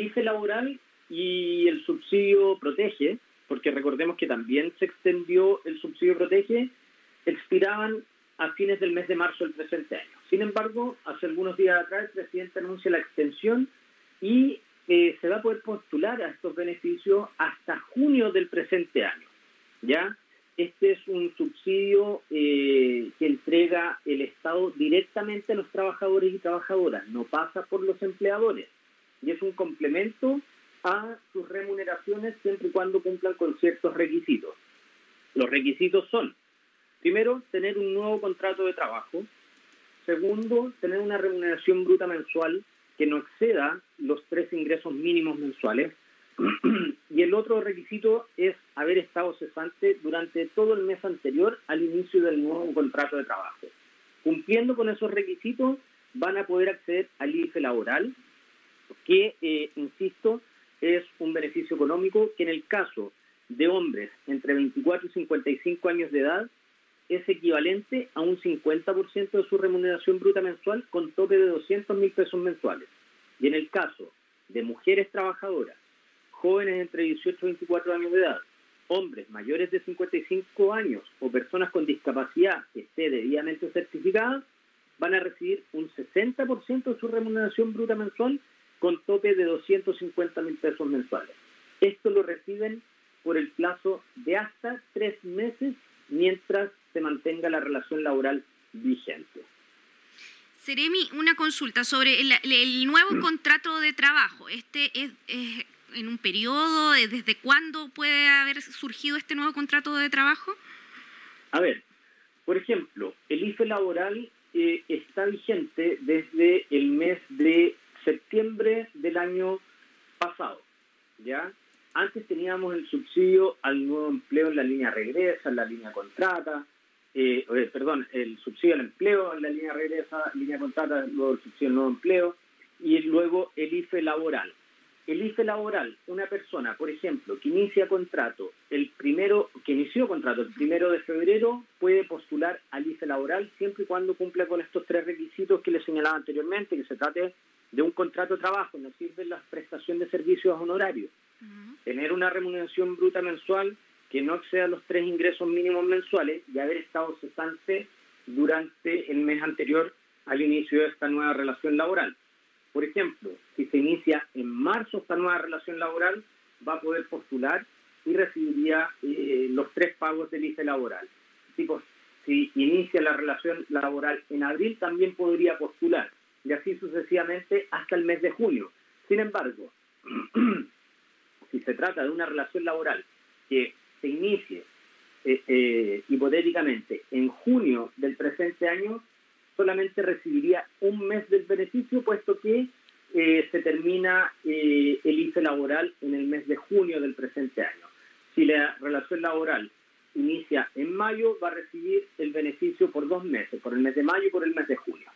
IFE laboral y el subsidio protege, porque recordemos que también se extendió el subsidio protege, expiraban a fines del mes de marzo del presente año. Sin embargo, hace algunos días atrás el presidente anuncia la extensión y eh, se va a poder postular a estos beneficios hasta junio del presente año. ¿Ya? Este es un subsidio eh, que entrega el Estado directamente a los trabajadores y trabajadoras, no pasa por los empleadores. Y es un complemento a sus remuneraciones siempre y cuando cumplan con ciertos requisitos. Los requisitos son, primero, tener un nuevo contrato de trabajo, segundo, tener una remuneración bruta mensual que no exceda los tres ingresos mínimos mensuales, y el otro requisito es haber estado cesante durante todo el mes anterior al inicio del nuevo contrato de trabajo. Cumpliendo con esos requisitos, van a poder acceder al IFE laboral, que, eh, insisto, es un beneficio económico que en el caso de hombres entre 24 y 55 años de edad es equivalente a un 50% de su remuneración bruta mensual con tope de 200 mil pesos mensuales. Y en el caso de mujeres trabajadoras, jóvenes entre 18 y 24 años de edad, hombres mayores de 55 años o personas con discapacidad que esté debidamente certificada, van a recibir un 60% de su remuneración bruta mensual con tope de 250 mil pesos mensuales. Esto lo reciben por el plazo de hasta tres meses mientras se mantenga la relación laboral vigente. Seremi, una consulta sobre el, nuevo mm. contrato de trabajo. ¿Este es, en un periodo? ¿Desde cuándo puede haber surgido este nuevo contrato de trabajo? A ver, por ejemplo, el IFE laboral eh, está vigente desde el mes de septiembre del año pasado, ¿ya? Antes teníamos el subsidio al nuevo empleo en la línea regresa, en la línea contrata, eh, perdón, el subsidio al empleo en la línea regresa, línea contrata, luego el subsidio al nuevo empleo y luego el IFE laboral. El IFE laboral, una persona, por ejemplo, que inicia contrato el primero, que inició contrato el primero de febrero, puede postular al IFE laboral siempre y cuando cumpla con estos tres requisitos que le señalaba anteriormente, que se trate de un contrato de trabajo, no sirve la prestación de servicios honorarios. Tener una remuneración bruta mensual que no exceda los tres ingresos mínimos mensuales y haber estado cesante durante el mes anterior al inicio de esta nueva relación laboral. Por ejemplo, si se inicia en marzo esta nueva relación laboral, va a poder postular y recibiría eh, los tres pagos del ICE laboral. si inicia la relación laboral en abril, también podría postular y así sucesivamente hasta el mes de junio. Sin embargo, si se trata de una relación laboral que se inicie eh, eh, hipotéticamente en junio del presente año, solamente recibiría un mes del beneficio, puesto que eh, se termina el IFE laboral en el mes de junio del presente año. Si la relación laboral inicia en mayo, va a recibir el beneficio por dos meses, por el mes de mayo y por el mes de junio.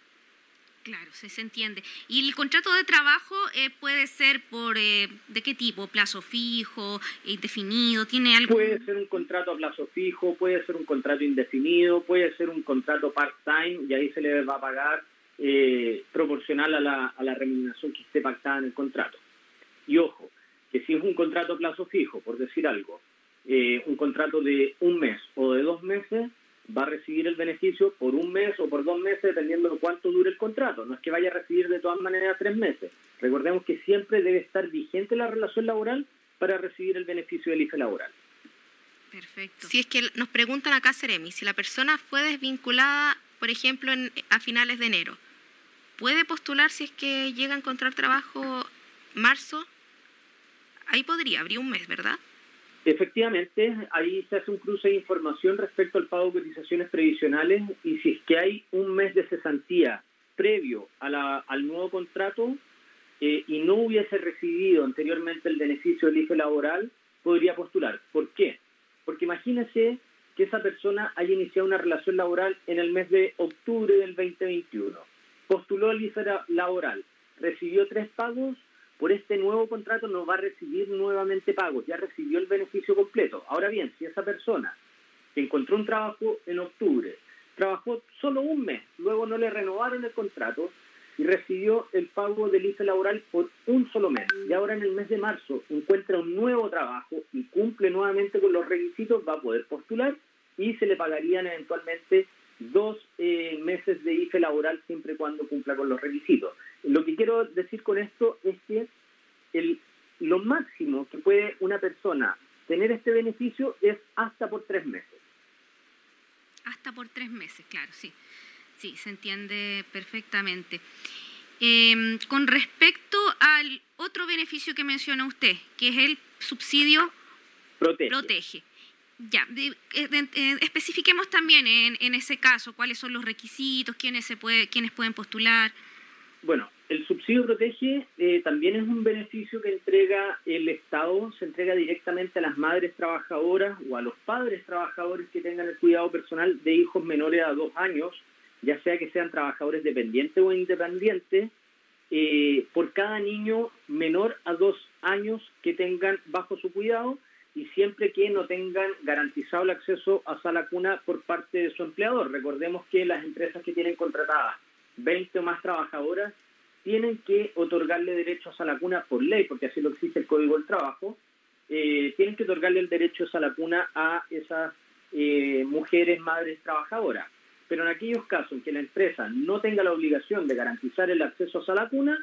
Claro, se, entiende. ¿Y el contrato de trabajo eh, puede ser por eh, de qué tipo? ¿Plazo fijo, indefinido? ¿Tiene algo? Puede ser un contrato a plazo fijo, puede ser un contrato indefinido, puede ser un contrato part-time y ahí se le va a pagar eh, proporcional a la, a la remuneración que esté pactada en el contrato. Y ojo, que si es un contrato a plazo fijo, por decir algo, un contrato de un mes o de dos meses, va a recibir el beneficio por un mes o por dos meses, dependiendo de cuánto dure el contrato. No es que vaya a recibir de todas maneras tres meses. Recordemos que siempre debe estar vigente la relación laboral para recibir el beneficio del IFE laboral. Perfecto. Si es que nos preguntan acá, Seremi, si la persona fue desvinculada, por ejemplo, a finales de enero, ¿puede postular si es que llega a encontrar trabajo marzo? Ahí podría, habría un mes, ¿verdad? Efectivamente, ahí se hace un cruce de información respecto al pago de cotizaciones previsionales y si es que hay un mes de cesantía previo al nuevo contrato eh, y no hubiese recibido anteriormente el beneficio del IFE laboral, podría postular. ¿Por qué? Porque imagínese que esa persona haya iniciado una relación laboral en el mes de octubre del 2021, postuló el IFE laboral, recibió tres pagos por este nuevo contrato no va a recibir nuevamente pagos, ya recibió el beneficio completo. Ahora bien, si esa persona que encontró un trabajo en octubre, trabajó solo un mes, luego no le renovaron el contrato, y recibió el pago del IFE laboral por un solo mes. Y ahora en el mes de marzo encuentra un nuevo trabajo y cumple nuevamente con los requisitos, va a poder postular y se le pagarían eventualmente dos eh, meses de IFE laboral siempre y cuando cumpla con los requisitos. Lo que quiero decir con esto es que el, lo máximo que puede una persona tener este beneficio es hasta por tres meses. Hasta por tres meses, claro, sí. Sí, se entiende perfectamente. Em, con respecto al otro beneficio que menciona usted, que es el subsidio protege. Ya, eh, eh, especifiquemos también en, en, ese caso cuáles son los requisitos, quiénes, se puede, quiénes pueden postular. Bueno, el subsidio protege eh, también es un beneficio que entrega el Estado, se entrega directamente a las madres trabajadoras o a los padres trabajadores que tengan el cuidado personal de hijos menores a dos años, ya sea que sean trabajadores dependientes o independientes, por cada niño menor a dos años que tengan bajo su cuidado y siempre que no tengan garantizado el acceso a sala cuna por parte de su empleador. Recordemos que las empresas que tienen contratadas 20 o más trabajadoras tienen que otorgarle derecho a sala cuna por ley, porque así lo exige el Código del Trabajo, eh, tienen que otorgarle el derecho a sala cuna a esas eh, mujeres, madres trabajadoras. Pero en aquellos casos en que la empresa no tenga la obligación de garantizar el acceso a sala cuna,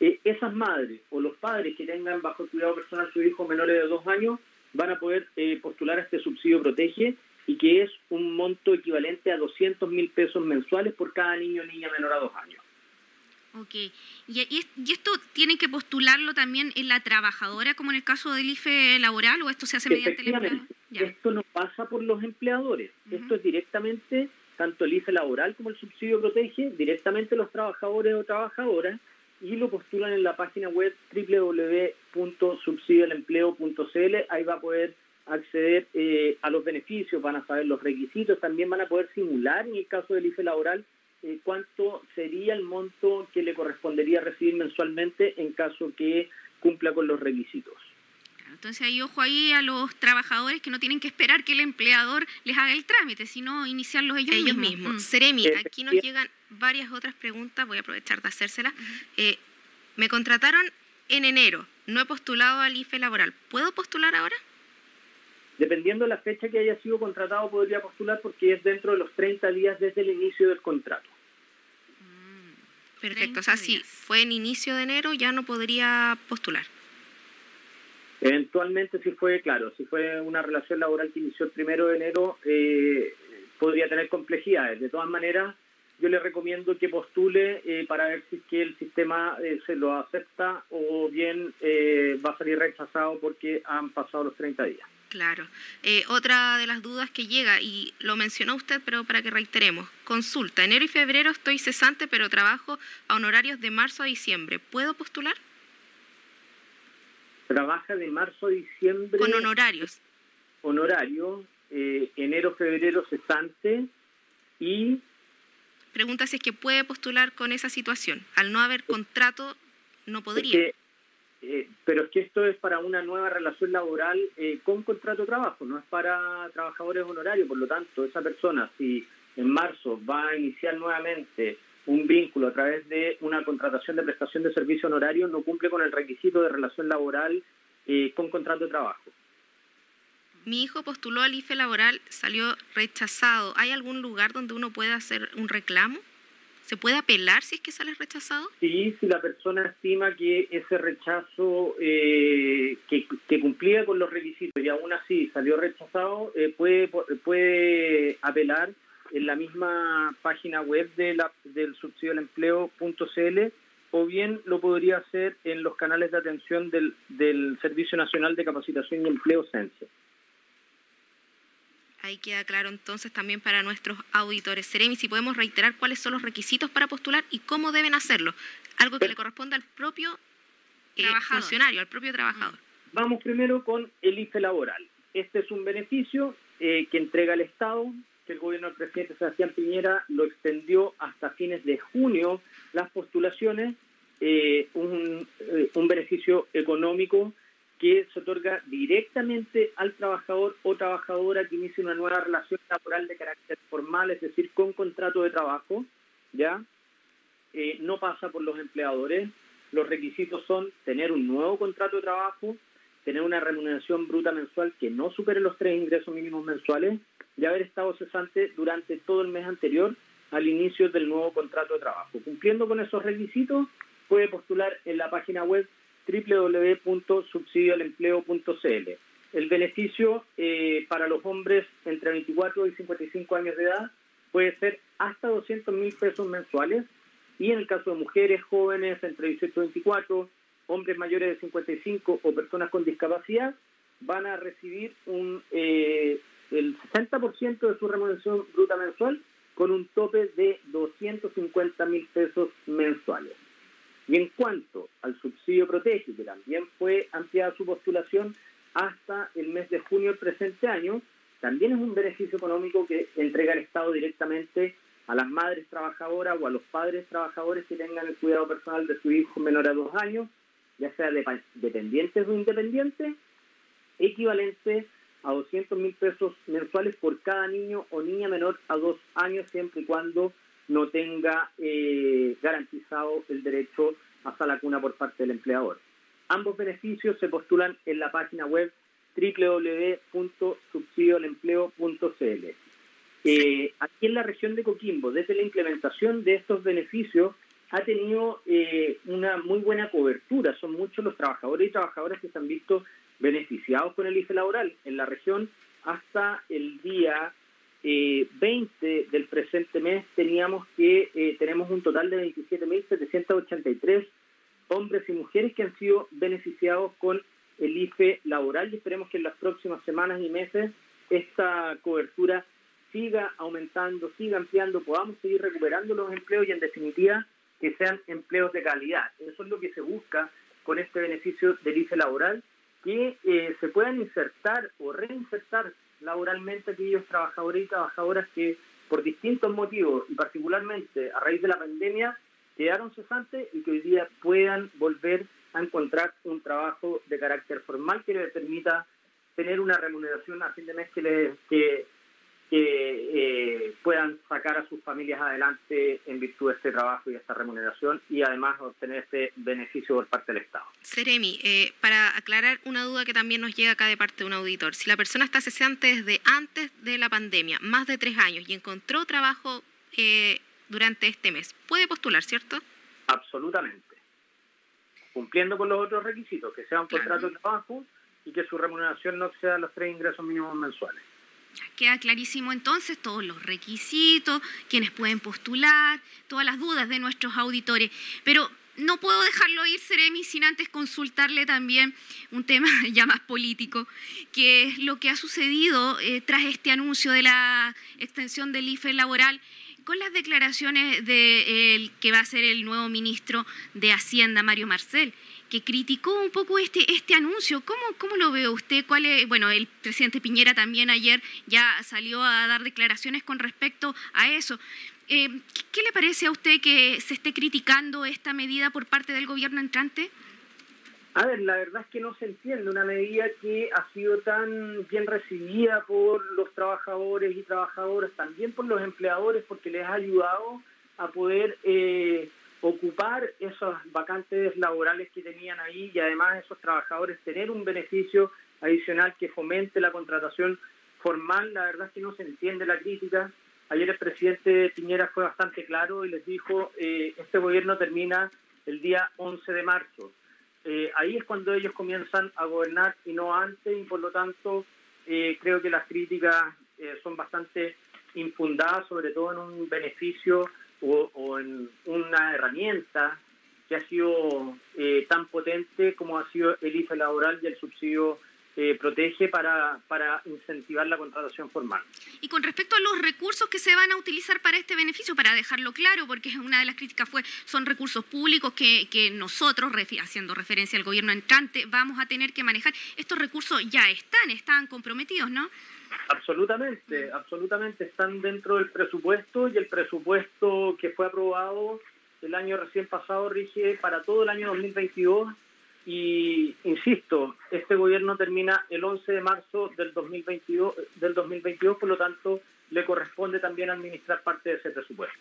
eh, esas madres o los padres que tengan bajo el cuidado personal sus hijos menores de dos años van a poder eh, postular a este subsidio protege y que es un monto equivalente a 200 mil pesos mensuales por cada niño o niña menor a dos años. Ok. ¿Y, esto tiene que postularlo también en la trabajadora, como en el caso del IFE laboral, o esto se hace mediante el empleador? Esto no pasa por los empleadores. Esto es directamente, tanto el IFE laboral como el subsidio protege, directamente los trabajadores o trabajadoras y lo postulan en la página web www.subsidioelempleo.cl. Ahí va a poder acceder eh, a los beneficios, van a saber los requisitos, también van a poder simular en el caso del IFE laboral eh, cuánto sería el monto que le correspondería recibir mensualmente en caso que cumpla con los requisitos. Entonces hay ojo ahí a los trabajadores que no tienen que esperar que el empleador les haga el trámite, sino iniciarlos ellos, ellos mismos. mismos. Mm. Seremi, aquí nos llegan varias otras preguntas, voy a aprovechar de hacérselas. Eh, me contrataron en enero, no he postulado al IFE laboral, ¿puedo postular ahora? Dependiendo de la fecha que haya sido contratado, podría postular porque es dentro de los 30 días desde el inicio del contrato. Mm, perfecto, o sea, si fue en inicio de enero ya no podría postular. Eventualmente, si fue, claro, si fue una relación laboral que inició el primero de enero, eh, podría tener complejidades. De todas maneras, yo le recomiendo que postule eh, para ver si es que el sistema eh, se lo acepta o bien va a salir rechazado porque han pasado los 30 días. Claro. otra de las dudas que llega, y lo mencionó usted, pero para que reiteremos, consulta, enero y febrero estoy cesante, pero trabajo a honorarios de marzo a diciembre. ¿Puedo postular? Trabaja de marzo a diciembre. Con honorarios. Honorario, eh, enero, febrero cesante y... Pregunta si es que puede postular con esa situación. Al no haber contrato, no podría. Eh, pero es que esto es para una nueva relación laboral eh, con contrato de trabajo, no es para trabajadores honorarios. Por lo tanto, esa persona, si en marzo va a iniciar nuevamente un vínculo a través de una contratación de prestación de servicio honorario no cumple con el requisito de relación laboral eh, con contrato de trabajo. Mi hijo postuló al IFE laboral, salió rechazado. ¿Hay algún lugar donde uno pueda hacer un reclamo? ¿Se puede apelar si es que sale rechazado? Sí, si la persona estima que ese rechazo eh, que, cumplía con los requisitos y aún así salió rechazado, eh, puede, puede apelar en la misma página web de la, del subsidio del empleo.cl o bien lo podría hacer en los canales de atención del, del Servicio Nacional de Capacitación y Empleo CENSE. Ahí queda claro entonces también para nuestros auditores. Seremi, si podemos reiterar cuáles son los requisitos para postular y cómo deben hacerlo. Algo que le corresponde al propio eh, funcionario, al propio trabajador. Vamos primero con el IFE laboral. Este es un beneficio eh, que entrega el Estado que el gobierno del presidente Sebastián Piñera lo extendió hasta fines de junio las postulaciones, eh, un, eh, un beneficio económico que se otorga directamente al trabajador o trabajadora que inicie una nueva relación laboral de carácter formal, es decir, con contrato de trabajo, ¿ya? eh, no pasa por los empleadores. Los requisitos son tener un nuevo contrato de trabajo, tener una remuneración bruta mensual que no supere los tres ingresos mínimos mensuales y haber estado cesante durante todo el mes anterior al inicio del nuevo contrato de trabajo. Cumpliendo con esos requisitos, puede postular en la página web www.subsidioalempleo.cl. El beneficio eh, para los hombres entre 24 y 55 años de edad puede ser hasta 200 mil pesos mensuales y en el caso de mujeres jóvenes entre 18 y 24, hombres mayores de 55 o personas con discapacidad van a recibir un eh, el 60% de su remuneración bruta mensual con un tope de 250 mil pesos mensuales. Y en cuanto al subsidio protege, que también fue ampliada su postulación hasta el mes de junio del presente año, también es un beneficio económico que entrega el Estado directamente a las madres trabajadoras o a los padres trabajadores que tengan el cuidado personal de su hijo menor a dos años, ya sea dependientes o independientes, equivalente a 200 mil pesos mensuales por cada niño o niña menor a dos años, siempre y cuando no tenga eh, garantizado el derecho hasta la cuna por parte del empleador. Ambos beneficios se postulan en la página web www.subsidioalempleo.cl. Eh, aquí en la región de Coquimbo, desde la implementación de estos beneficios, ha tenido eh, una muy buena cobertura. Son muchos los trabajadores y trabajadoras que se han visto beneficiados con el IFE laboral en la región. Hasta el día 20 eh, del presente mes teníamos que eh, tenemos un total de 27.783 hombres y mujeres que han sido beneficiados con el IFE laboral y esperemos que en las próximas semanas y meses esta cobertura siga aumentando, siga ampliando, podamos seguir recuperando los empleos y en definitiva que sean empleos de calidad. Eso es lo que se busca con este beneficio del IFE laboral, que eh, se puedan insertar o reinsertar laboralmente aquellos trabajadores y trabajadoras que por distintos motivos y particularmente a raíz de la pandemia quedaron cesantes y que hoy día puedan volver a encontrar un trabajo de carácter formal que les permita tener una remuneración a fin de mes que, les, que que eh, puedan sacar a sus familias adelante en virtud de este trabajo y esta remuneración y además obtener este beneficio por parte del Estado. Seremi, eh, para aclarar una duda que también nos llega acá de parte de un auditor, si la persona está cesante desde antes de la pandemia, más de tres años, y encontró trabajo eh, durante este mes, puede postular, ¿cierto? Absolutamente. Cumpliendo con los otros requisitos, que sea un contrato de trabajo y que su remuneración no exceda los tres ingresos mínimos mensuales. Queda clarísimo entonces todos los requisitos, quienes pueden postular, todas las dudas de nuestros auditores. Pero no puedo dejarlo ir, Seremi, sin antes consultarle también un tema ya más político, que es lo que ha sucedido eh, tras este anuncio de la extensión del IFE laboral con las declaraciones de que va a ser el nuevo ministro de Hacienda, Mario Marcel que criticó un poco este, este anuncio. ¿Cómo, ¿Cómo lo ve usted? ¿Cuál es? Bueno, el presidente Piñera también ayer ya salió a dar declaraciones con respecto a eso. Eh, ¿Qué le parece a usted que se esté criticando esta medida por parte del gobierno entrante? A ver, la verdad es que no se entiende una medida que ha sido tan bien recibida por los trabajadores y trabajadoras, también por los empleadores, porque les ha ayudado a poder eh, ocupar esas vacantes laborales que tenían ahí y además esos trabajadores tener un beneficio adicional que fomente la contratación formal. La verdad es que no se entiende la crítica. Ayer el presidente Piñera fue bastante claro y les dijo, eh, este gobierno termina el día 11 de marzo. Eh, ahí es cuando ellos comienzan a gobernar y no antes y por lo tanto eh, creo que las críticas son bastante infundadas, sobre todo en un beneficio o, en una herramienta que ha sido eh, tan potente como ha sido el IFE laboral y el subsidio eh, protege para, para incentivar la contratación formal. Y con respecto a los recursos que se van a utilizar para este beneficio, para dejarlo claro, porque una de las críticas fue, son recursos públicos que, que nosotros, haciendo referencia al gobierno entrante, vamos a tener que manejar. Estos recursos ya están, están comprometidos, ¿no? Absolutamente, absolutamente. Están dentro del presupuesto y el presupuesto que fue aprobado el año recién pasado rige para todo el año 2022 y insisto, este gobierno termina el 11 de marzo del 2022, del 2022 por lo tanto le corresponde también administrar parte de ese presupuesto.